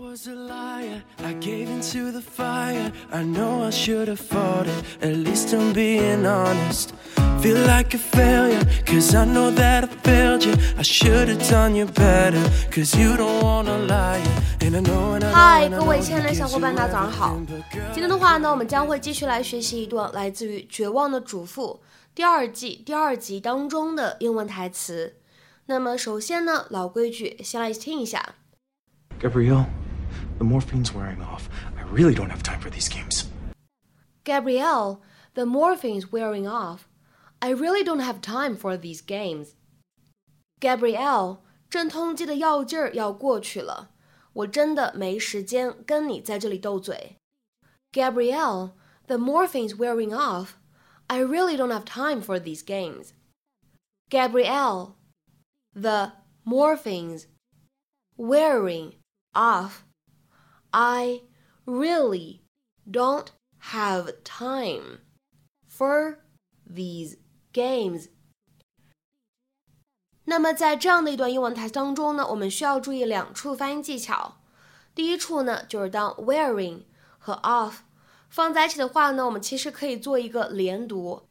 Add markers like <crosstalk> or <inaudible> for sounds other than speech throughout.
was a liar. I gave into the fire. I know I should have fought it. At least I'm being honest. Feel like a failure, cause I know that I failed you. I should have done you better, cause you don't wanna lie. And I know and I know 嗨，and I 各位 know 亲爱的小伙伴，gives 大 you 家早上好 everything but girl,。今天的话呢，我们将会继续来学习一段来自于《绝望的主妇》第二季第二集当中的英文台词。那么首先呢，老规矩，先来听一下。Gabrielle, the morphine's wearing off. I really don't have time for these games. Gabrielle, the morphine's wearing off. I really don't have time for these games. Gabrielle，镇痛剂的药劲儿要过去了，我真的没时间跟你在这里斗嘴。Gabrielle, the morphine's wearing off. I really don't have time for these games. Gabrielle, the morphine's wearing off. I really don't have time for these games. 那么在这样的一段英文台词当中呢，我们需要注意两处发音技巧。第一处呢，就是当 wearing 和 off 放在一起的话呢，我们其实可以做一个连读。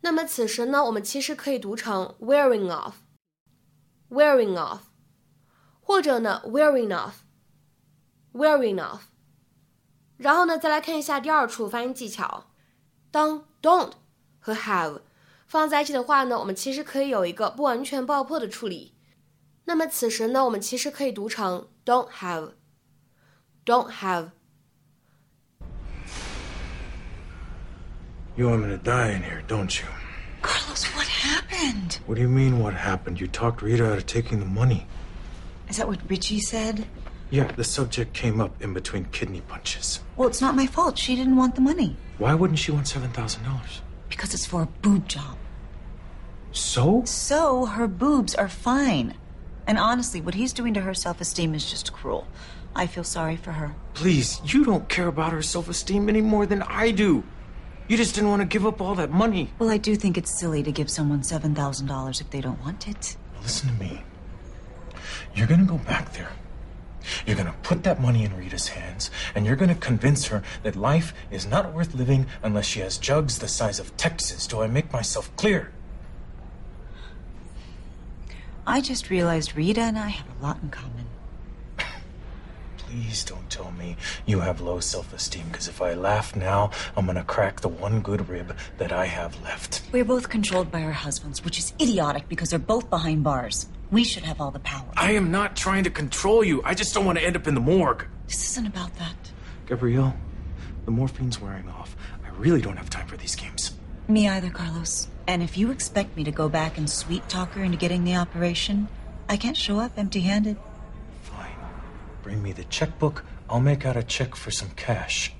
那么此时呢，我们其实可以读成 wearing off，wearing off，或者呢 wearing off，wearing off。然后呢，再来看一下第二处发音技巧。当 don't 和 have 放在一起的话呢，我们其实可以有一个不完全爆破的处理。那么此时呢，我们其实可以读成 don't have，don't have。 You want me to die in here, don't you? Carlos, what happened? What do you mean, what happened? You talked Rita out of taking the money. Is that what Richie said? Yeah, the subject came up in between kidney punches. Well, it's not my fault. She didn't want the money. Why wouldn't she want $7,000? Because it's for a boob job. So? So, her boobs are fine. And honestly, what he's doing to her self esteem is just cruel. I feel sorry for her. Please, you don't care about her self esteem any more than I do. You just didn't want to give up all that money. Well, I do think it's silly to give someone $7,000 if they don't want it. Listen to me. You're gonna go back there. You're gonna put that money in Rita's hands, and you're gonna convince her that life is not worth living unless she has jugs the size of Texas. Do I make myself clear? I just realized Rita and I have a lot in common. <coughs> Please don't tell me you have low self esteem, because if I laugh now, I'm gonna crack the one good rib that I have left. We're both controlled by our husbands, which is idiotic because they're both behind bars. We should have all the power. I am not trying to control you. I just don't want to end up in the morgue. This isn't about that. Gabrielle, the morphine's wearing off. I really don't have time for these games. Me either, Carlos. And if you expect me to go back and sweet talk her into getting the operation, I can't show up empty handed. Fine. Bring me the checkbook. I'll make out a check for some cash.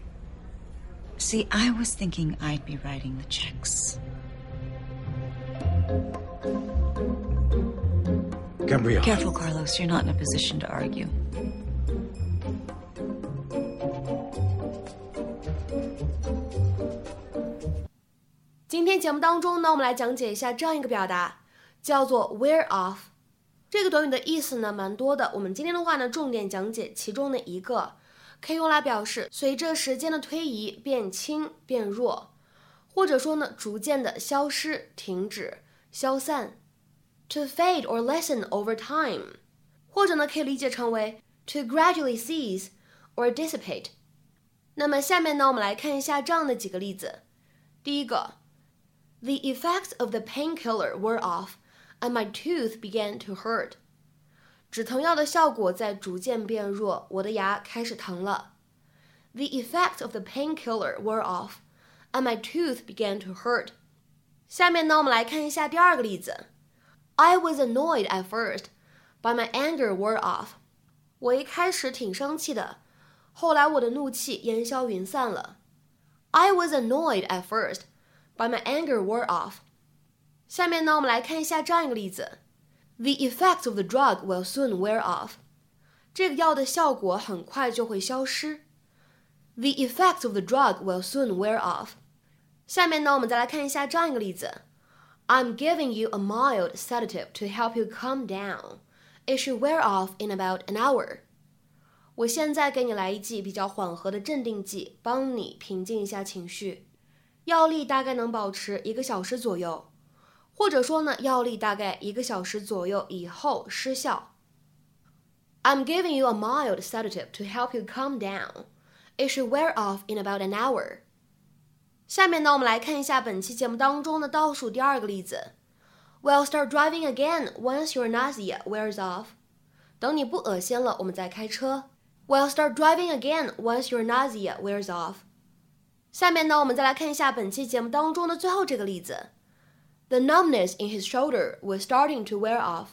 See, I was thinking I'd be writing the checks. Gabrielle. Careful, Carlos. You're not in a position to argue. 今天节目当中呢，我们来讲解一下这样一个表达，叫做 wear off。这个短语的意思呢蛮多的，我们今天的话呢，重点讲解其中的一个，可以用来表示随着时间的推移变轻变弱，或者说呢逐渐的消失、停止、消散 ，to fade or lessen over time，或者呢可以理解成为 to gradually cease or dissipate。那么下面呢，我们来看一下这样的几个例子。第一个。The effects of the painkiller wore off, and my tooth began to hurt. 止疼药的效果在逐渐变弱，我的牙开始疼了。The effects of the painkiller wore off, and my tooth began to hurt. 下面呢，我们来看一下第二个例子。 I was annoyed at first, but my anger wore off. 我一开始挺生气的，后来我的怒气烟消云散了。I was annoyed at first but my anger wore off. 下面呢，我们来看一下这样一个例子：The effects of the drug will soon wear off. 这个药的效果很快就会消失。The effects of the drug will soon wear off. 下面呢，我们再来看一下这样一个例子 ：I'm giving you a mild sedative to help you calm down. It should wear off in about an hour. 我现在给你来一剂比较缓和的镇定剂，帮你平静一下情绪。药力大概能保持一个小时左右，或者说呢，药力大概一个小时左右以后失效。I'm giving you a mild sedative to help you calm down. It should wear off in about an hour. 下面呢，我们来看一下本期节目当中的倒数第二个例子。We'll start driving again once your nausea wears off. 等你不恶心了，我们再开车。We'll start driving again once your nausea wears off. 下面呢，我们再来看一下本期节目当中的最后这个例子。The numbness in his shoulder was starting to wear off.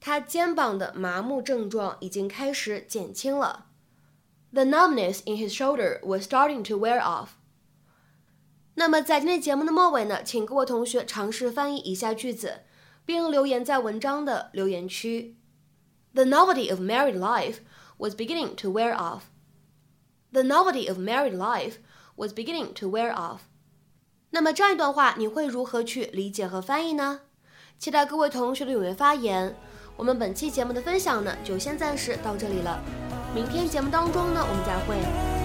他肩膀的麻木症状已经开始减轻了。The numbness in his shoulder was starting to wear off. 那么在今天节目的末尾呢请各位同学尝试翻译以下句子并留言在文章的留言区。The novelty of married life was beginning to wear off. The novelty of married life was beginning to wear off. 那么这样一段话你会如何去理解和翻译呢？期待各位同学的踊跃发言。我们本期节目的分享呢就先暂时到这里了。明天节目当中呢我们再会。